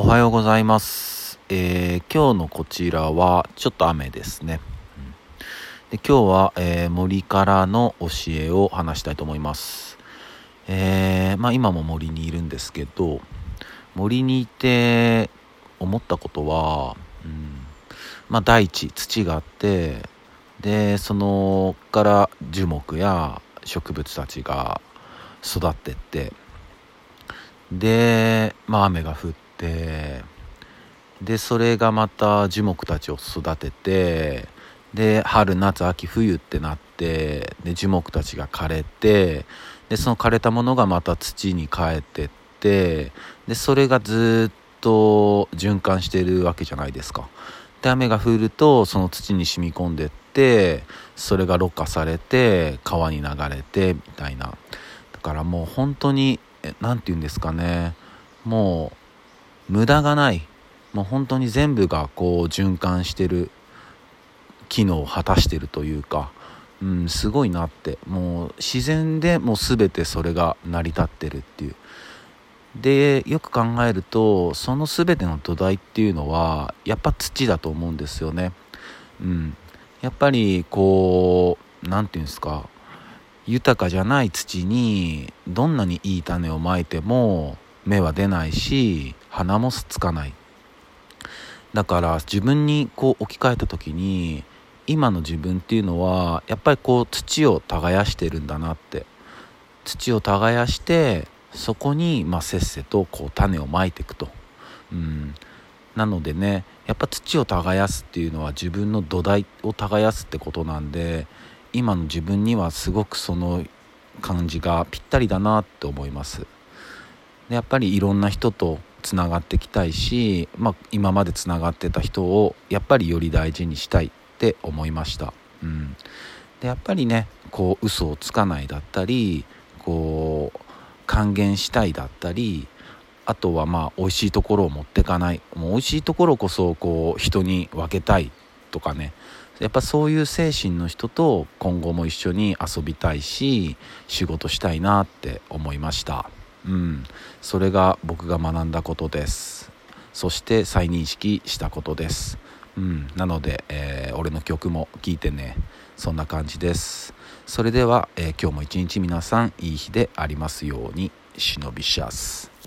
おはようございます。えー今日のこちらはちょっと雨ですね。うんで今日は、えー森からの教えを話したいと思います。えーまあ今も森にいるんですけど、森にいて思ったことは、うん、まあ大地、土があって、で、そのから樹木や植物たちが育ってって、で、まあ、雨が降ってでそれがまた樹木たちを育ててで春夏秋冬ってなってで樹木たちが枯れてでその枯れたものがまた土に帰ってってでそれがずっと循環してるわけじゃないですか。で雨が降るとその土に染み込んでってそれがろ過されて川に流れてみたいなだからもう本当に何て言うんですかねもう無駄がない。もう本当に全部がこう循環してる機能を果たしてるというか、うん、すごいなって。もう自然でもう全てそれが成り立ってるっていう。でよく考えるとその全ての土台っていうのはやっぱ土だと思うんですよね。うん、やっぱりこう何て言うんですか。豊かじゃない土にどんなにいい種をまいても芽は出ないし花もつかない。だから自分にこう置き換えた時に今の自分っていうのはやっぱりこう土を耕してるんだなって。土を耕してそこにまあせっせとこう種をまいていくと、うん、なのでねやっぱ土を耕すっていうのは自分の土台を耕すってことなんで今の自分にはすごくその感じがぴったりだなって思います。でやっぱりいろんな人とつながってきたいし、まあ、今までつながってた人をやっぱりより大事にしたいって思いました、うん、でやっぱりねこう嘘をつかないだったりこう還元したいだったりあとはまあ美味しいところを持ってかない。もう美味しいところこそこう人に分けたいとかね。やっぱそういう精神の人と今後も一緒に遊びたいし仕事したいなって思いました。うん。それが僕が学んだことです。そして再認識したことです。うん。なので、えー俺の曲も聴いてね。そんな感じです。それでは、えー今日も一日皆さんいい日でありますように。忍びシャス